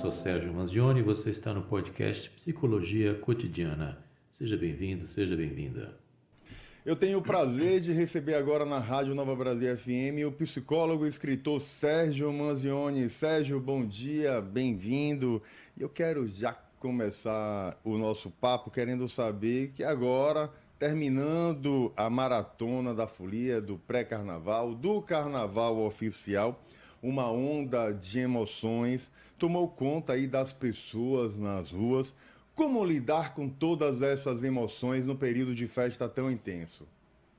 sou Sérgio Manzioni e você está no podcast Psicologia Cotidiana. Seja bem-vindo, seja bem-vinda. Eu tenho o prazer de receber agora na Rádio Nova Brasil FM o psicólogo e escritor Sérgio Manzioni. Sérgio, bom dia, bem-vindo. Eu quero já começar o nosso papo querendo saber que agora, terminando a maratona da folia do pré-carnaval, do carnaval oficial, uma onda de emoções tomou conta aí das pessoas nas ruas. Como lidar com todas essas emoções no período de festa tão intenso?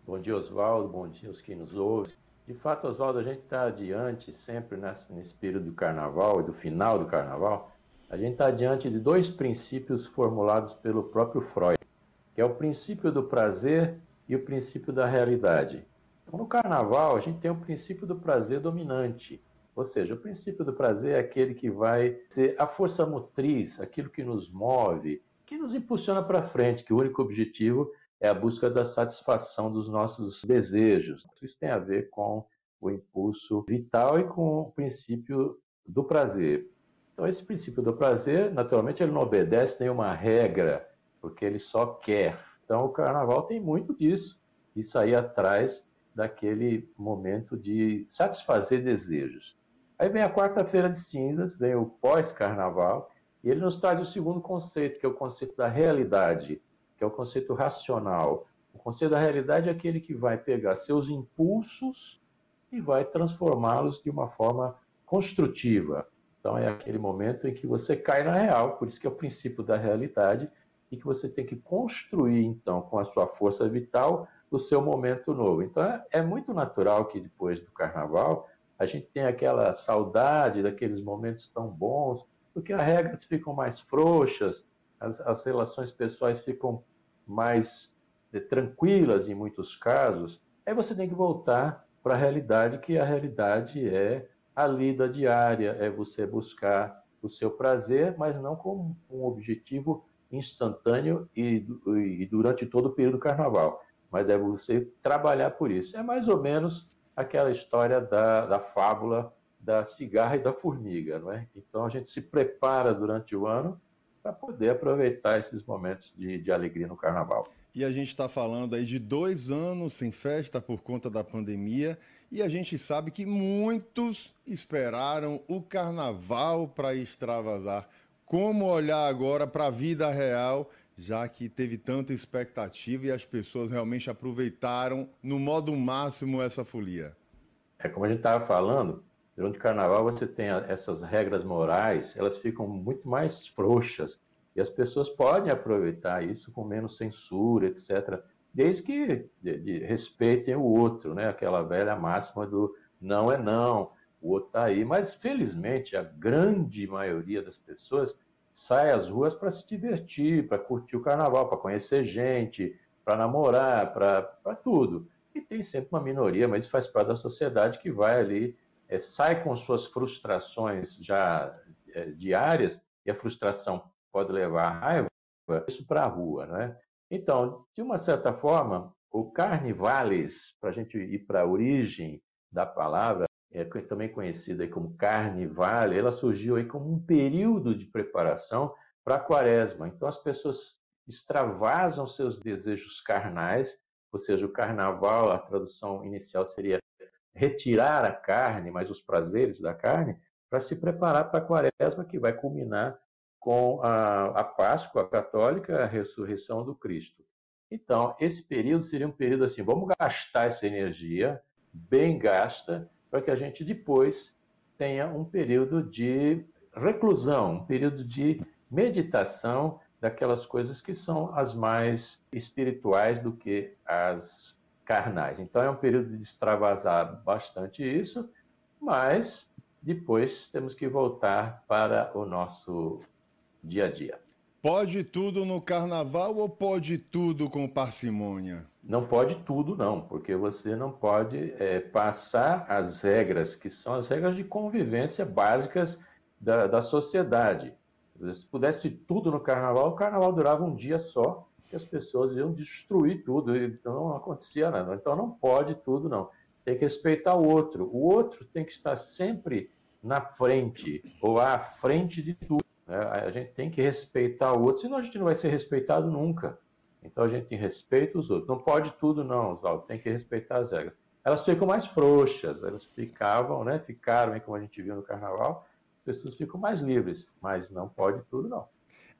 Bom dia, Oswaldo. Bom dia aos que nos ouvem. De fato, Oswaldo, a gente está adiante sempre nesse, período do carnaval e do final do carnaval. A gente está diante de dois princípios formulados pelo próprio Freud, que é o princípio do prazer e o princípio da realidade. Então, no carnaval, a gente tem o princípio do prazer dominante, ou seja, o princípio do prazer é aquele que vai ser a força motriz, aquilo que nos move, que nos impulsiona para frente, que o único objetivo é a busca da satisfação dos nossos desejos. Isso tem a ver com o impulso vital e com o princípio do prazer. Então, esse princípio do prazer, naturalmente, ele não obedece nenhuma regra, porque ele só quer. Então, o carnaval tem muito disso. Isso aí atrás daquele momento de satisfazer desejos. Aí vem a quarta-feira de cinzas, vem o pós-carnaval, e ele nos traz o segundo conceito, que é o conceito da realidade, que é o conceito racional. O conceito da realidade é aquele que vai pegar seus impulsos e vai transformá-los de uma forma construtiva. Então é aquele momento em que você cai na real, por isso que é o princípio da realidade, e que você tem que construir, então, com a sua força vital, o seu momento novo. Então é, é muito natural que depois do carnaval a gente tem aquela saudade daqueles momentos tão bons, porque as regras ficam mais frouxas, as, as relações pessoais ficam mais é, tranquilas em muitos casos. Aí você tem que voltar para a realidade, que a realidade é a lida diária, é você buscar o seu prazer, mas não com um objetivo instantâneo e, e durante todo o período do carnaval, mas é você trabalhar por isso. É mais ou menos aquela história da, da fábula da cigarra e da formiga, não é? Então a gente se prepara durante o ano para poder aproveitar esses momentos de, de alegria no carnaval. E a gente está falando aí de dois anos sem festa por conta da pandemia, e a gente sabe que muitos esperaram o carnaval para extravasar. Como olhar agora para a vida real já que teve tanta expectativa e as pessoas realmente aproveitaram no modo máximo essa folia. É como a gente estava falando, durante o carnaval você tem essas regras morais, elas ficam muito mais frouxas e as pessoas podem aproveitar isso com menos censura, etc., desde que de, de, respeitem o outro, né? Aquela velha máxima do não é não, o outro está aí. Mas felizmente a grande maioria das pessoas sai às ruas para se divertir, para curtir o carnaval, para conhecer gente, para namorar, para tudo. E tem sempre uma minoria, mas faz parte da sociedade que vai ali, é, sai com suas frustrações já é, diárias, e a frustração pode levar a raiva, isso para a rua, né? Então, de uma certa forma, o carnivales, para a gente ir para a origem da palavra, é, também conhecida como Carnival, ela surgiu aí como um período de preparação para a quaresma. Então as pessoas extravasam seus desejos carnais, ou seja, o carnaval, a tradução inicial seria retirar a carne, mas os prazeres da carne, para se preparar para a quaresma que vai culminar com a, a Páscoa católica, a ressurreição do Cristo. Então, esse período seria um período assim, vamos gastar essa energia bem gasta para que a gente depois tenha um período de reclusão, um período de meditação daquelas coisas que são as mais espirituais do que as carnais. Então é um período de extravasar bastante isso, mas depois temos que voltar para o nosso dia a dia. Pode tudo no carnaval ou pode tudo com parcimônia? Não pode tudo, não, porque você não pode é, passar as regras, que são as regras de convivência básicas da, da sociedade. Se pudesse tudo no carnaval, o carnaval durava um dia só, que as pessoas iam destruir tudo, então não acontecia nada. Então não pode tudo, não. Tem que respeitar o outro. O outro tem que estar sempre na frente ou à frente de tudo. Né? A gente tem que respeitar o outro, senão a gente não vai ser respeitado nunca. Então a gente tem respeito os outros. Não pode tudo, não, Oswaldo. Tem que respeitar as regras. Elas ficam mais frouxas, elas ficavam, né? Ficaram, como a gente viu no carnaval, as pessoas ficam mais livres, mas não pode tudo, não.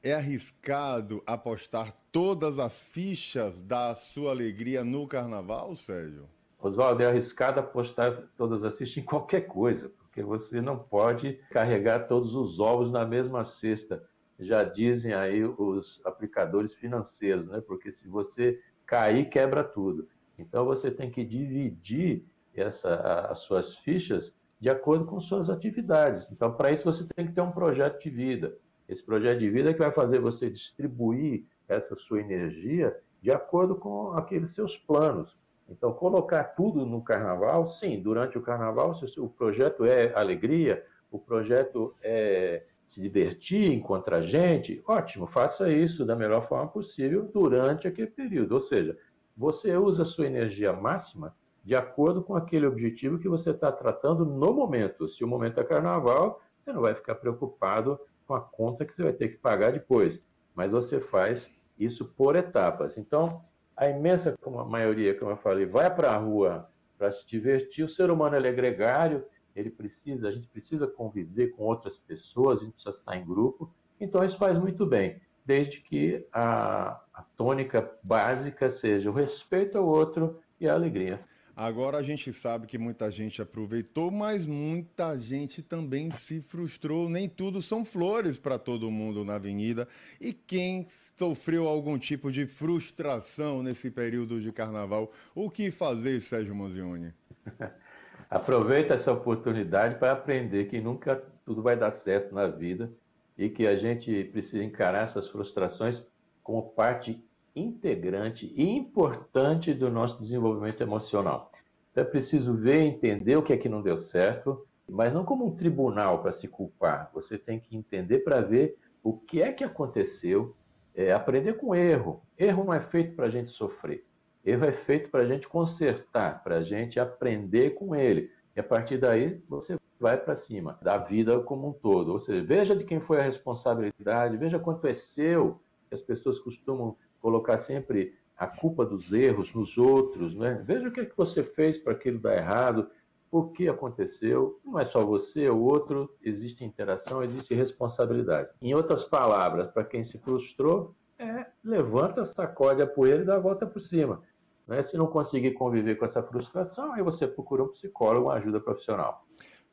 É arriscado apostar todas as fichas da sua alegria no carnaval, Sérgio? Oswaldo, é arriscado apostar todas as fichas em qualquer coisa, porque você não pode carregar todos os ovos na mesma cesta. Já dizem aí os aplicadores financeiros, né? Porque se você cair, quebra tudo. Então você tem que dividir essa, as suas fichas de acordo com suas atividades. Então, para isso, você tem que ter um projeto de vida. Esse projeto de vida é que vai fazer você distribuir essa sua energia de acordo com aqueles seus planos. Então, colocar tudo no carnaval, sim, durante o carnaval, se o projeto é alegria, o projeto é se divertir, encontrar gente, ótimo, faça isso da melhor forma possível durante aquele período. Ou seja, você usa a sua energia máxima de acordo com aquele objetivo que você está tratando no momento. Se o momento é carnaval, você não vai ficar preocupado com a conta que você vai ter que pagar depois, mas você faz isso por etapas. Então, a imensa maioria, como eu falei, vai para a rua para se divertir. O ser humano é gregário, ele precisa, a gente precisa conviver com outras pessoas, a gente precisa estar em grupo. Então isso faz muito bem, desde que a, a tônica básica seja o respeito ao outro e a alegria. Agora a gente sabe que muita gente aproveitou, mas muita gente também se frustrou. Nem tudo são flores para todo mundo na avenida. E quem sofreu algum tipo de frustração nesse período de carnaval, o que fazer, Sérgio Manzioni? Aproveita essa oportunidade para aprender que nunca tudo vai dar certo na vida e que a gente precisa encarar essas frustrações como parte integrante e importante do nosso desenvolvimento emocional. Então é preciso ver entender o que é que não deu certo, mas não como um tribunal para se culpar. Você tem que entender para ver o que é que aconteceu, é, aprender com erro. Erro não é feito para a gente sofrer. Erro é feito para a gente consertar, para a gente aprender com ele. E a partir daí você vai para cima da vida como um todo. Ou seja, veja de quem foi a responsabilidade, veja quanto é seu. As pessoas costumam colocar sempre a culpa dos erros nos outros, né? Veja o que, é que você fez para aquilo dar errado, por que aconteceu. Não é só você, é o outro, existe interação, existe responsabilidade. Em outras palavras, para quem se frustrou, é levanta, sacode a poeira e dá a volta por cima. Né? Se não conseguir conviver com essa frustração, aí você procura um psicólogo, uma ajuda profissional.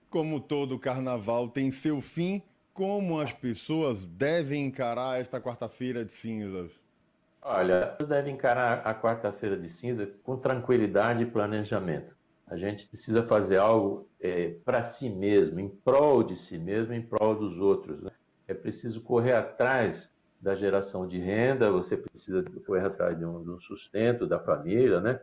Como todo carnaval tem seu fim, como as pessoas devem encarar esta quarta-feira de cinzas? Olha, deve encarar a quarta-feira de cinza com tranquilidade e planejamento. A gente precisa fazer algo é, para si mesmo, em prol de si mesmo, em prol dos outros. Né? É preciso correr atrás da geração de renda, você precisa correr atrás de um, de um, sustento da família, né?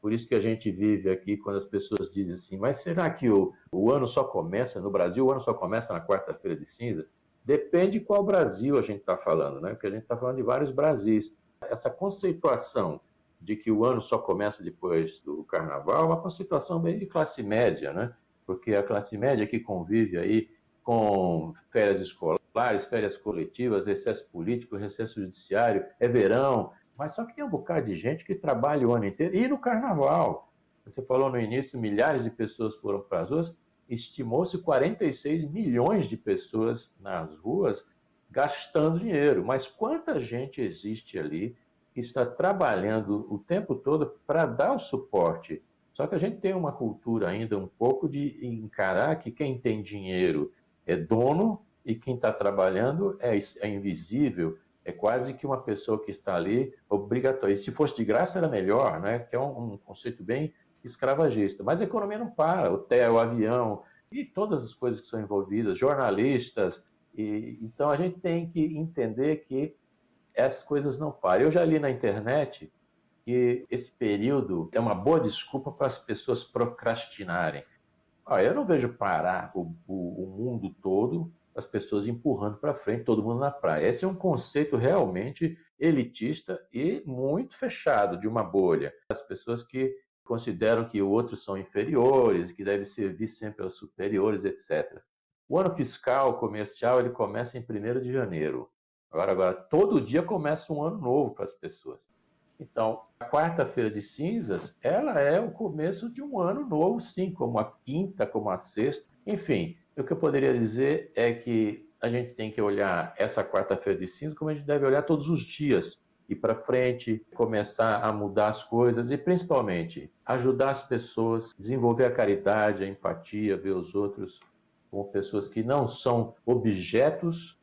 Por isso que a gente vive aqui quando as pessoas dizem assim, mas será que o, o ano só começa, no Brasil, o ano só começa na quarta-feira de cinza? Depende de qual Brasil a gente está falando, né? Porque a gente está falando de vários Brasis essa conceituação de que o ano só começa depois do carnaval é uma conceituação bem de classe média, né? Porque a classe média que convive aí com férias escolares, férias coletivas, recesso político, recesso judiciário, é verão, mas só que tem um bocado de gente que trabalha o ano inteiro e no carnaval. Você falou no início, milhares de pessoas foram para as ruas, estimou-se 46 milhões de pessoas nas ruas gastando dinheiro. Mas quanta gente existe ali que está trabalhando o tempo todo para dar o suporte? Só que a gente tem uma cultura ainda um pouco de encarar que quem tem dinheiro é dono e quem está trabalhando é, é, invisível, é quase que uma pessoa que está ali obrigatória. E se fosse de graça era melhor, né? que é um, um conceito bem escravagista. Mas a economia não para, hotel, avião e todas as coisas que são envolvidas, jornalistas, e, então a gente tem que entender que essas coisas não param. Eu já li na internet que esse período é uma boa desculpa para as pessoas procrastinarem. Ah, eu não vejo parar o, o, o mundo todo, as pessoas empurrando para frente, todo mundo na praia. Esse é um conceito realmente elitista e muito fechado, de uma bolha. As pessoas que consideram que outros são inferiores, que devem servir sempre aos superiores, etc. O ano fiscal comercial ele começa em 1 de janeiro. Agora, agora, todo dia começa um ano novo para as pessoas. Então, a quarta-feira de cinzas, ela é o começo de um ano novo, sim, como a quinta, como a sexta. Enfim, o que eu poderia dizer é que a gente tem que olhar essa quarta-feira de cinzas como a gente deve olhar todos os dias. Ir para frente, começar a mudar as coisas e, principalmente, ajudar as pessoas, desenvolver a caridade, a empatia, ver os outros como pessoas que não são objetos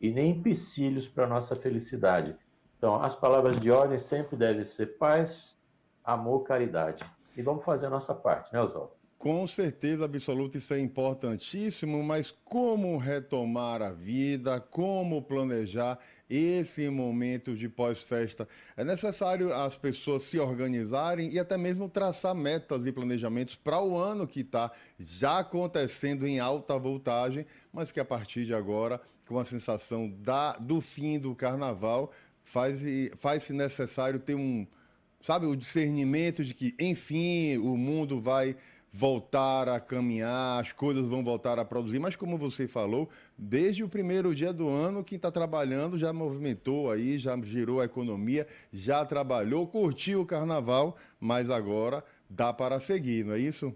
e nem empecilhos para a nossa felicidade. Então, as palavras de ordem sempre devem ser paz, amor, caridade. E vamos fazer a nossa parte, né, Oswaldo? Com certeza absoluta, isso é importantíssimo, mas como retomar a vida, como planejar esse momento de pós-festa? É necessário as pessoas se organizarem e até mesmo traçar metas e planejamentos para o ano que está já acontecendo em alta voltagem, mas que a partir de agora, com a sensação da, do fim do carnaval, faz-se faz necessário ter um, sabe, o discernimento de que, enfim, o mundo vai voltar a caminhar, as coisas vão voltar a produzir, mas como você falou, desde o primeiro dia do ano, quem está trabalhando já movimentou aí, já girou a economia, já trabalhou, curtiu o carnaval, mas agora dá para seguir, não é isso?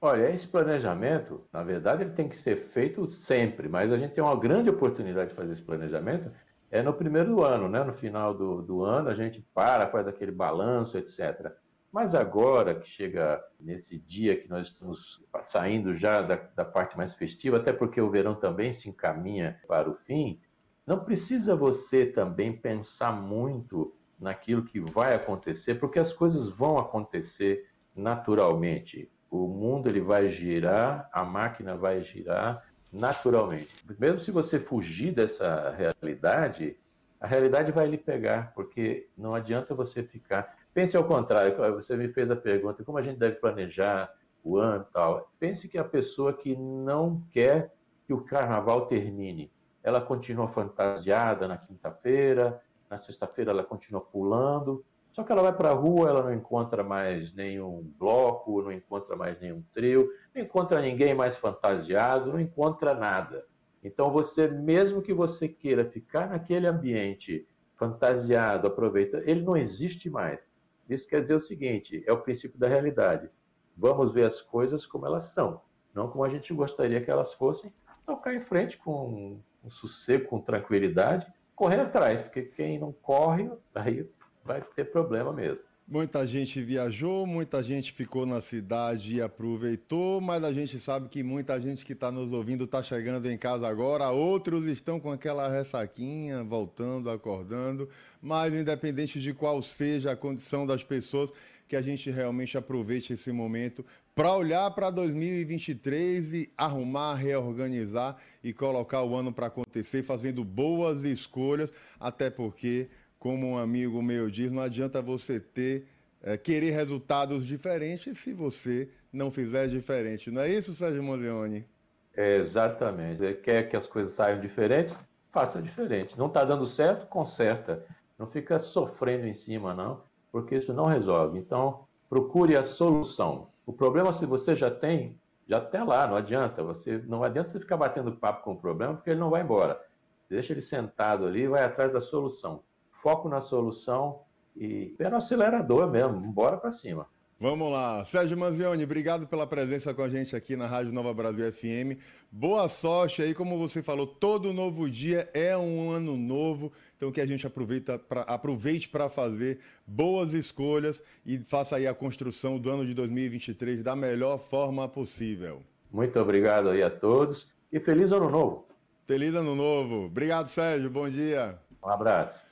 Olha, esse planejamento, na verdade, ele tem que ser feito sempre, mas a gente tem uma grande oportunidade de fazer esse planejamento é no primeiro ano, né? No final do, do ano, a gente para, faz aquele balanço, etc. Mas agora que chega nesse dia que nós estamos saindo já da, da, parte mais festiva, até porque o verão também se encaminha para o fim, não precisa você também pensar muito naquilo que vai acontecer, porque as coisas vão acontecer naturalmente. O mundo ele vai girar, a máquina vai girar naturalmente. Mesmo se você fugir dessa realidade, a realidade vai lhe pegar, porque não adianta você ficar Pense ao contrário, você me fez a pergunta, como a gente deve planejar o ano e tal. Pense que a pessoa que não quer que o carnaval termine, ela continua fantasiada na quinta-feira, na sexta-feira ela continua pulando, só que ela vai para a rua, ela não encontra mais nenhum bloco, não encontra mais nenhum trio, não encontra ninguém mais fantasiado, não encontra nada. Então você, mesmo que você queira ficar naquele ambiente fantasiado, aproveita, ele não existe mais. Isso quer dizer o seguinte: é o princípio da realidade. Vamos ver as coisas como elas são, não como a gente gostaria que elas fossem. Tocar em frente com, com sossego, com tranquilidade, correr atrás, porque quem não corre, aí vai ter problema mesmo. Muita gente viajou, muita gente ficou na cidade e aproveitou, mas a gente sabe que muita gente que está nos ouvindo está chegando em casa agora, outros estão com aquela ressaquinha, voltando, acordando, mas independente de qual seja a condição das pessoas, que a gente realmente aproveite esse momento para olhar para 2023 e arrumar, reorganizar e colocar o ano para acontecer, fazendo boas escolhas, até porque como um amigo meu diz, não adianta você ter é, querer resultados diferentes se você não fizer diferente. Não é isso, Sérgio Mondeoni? É, exatamente. Quer que as coisas saiam diferentes? Faça diferente. Não está dando certo? Conserta. Não fica sofrendo em cima, não, porque isso não resolve. Então, procure a solução. O problema, se você já tem, já está lá, não adianta. Você, não adianta você ficar batendo papo com o problema, porque ele não vai embora. Deixa ele sentado ali e vai atrás da solução foco na solução e pé no acelerador mesmo, bora para cima. Vamos lá. Sérgio Manzioni, obrigado pela presença com a gente aqui na Rádio Nova Brasil FM. Boa sorte aí, como você falou, todo novo dia é um ano novo, então que a gente aproveita pra, aproveite para fazer boas escolhas e faça aí a construção do ano de 2023 da melhor forma possível. Muito obrigado aí a todos e feliz ano novo. Feliz ano novo. Obrigado, Sérgio. Bom dia. Um abraço.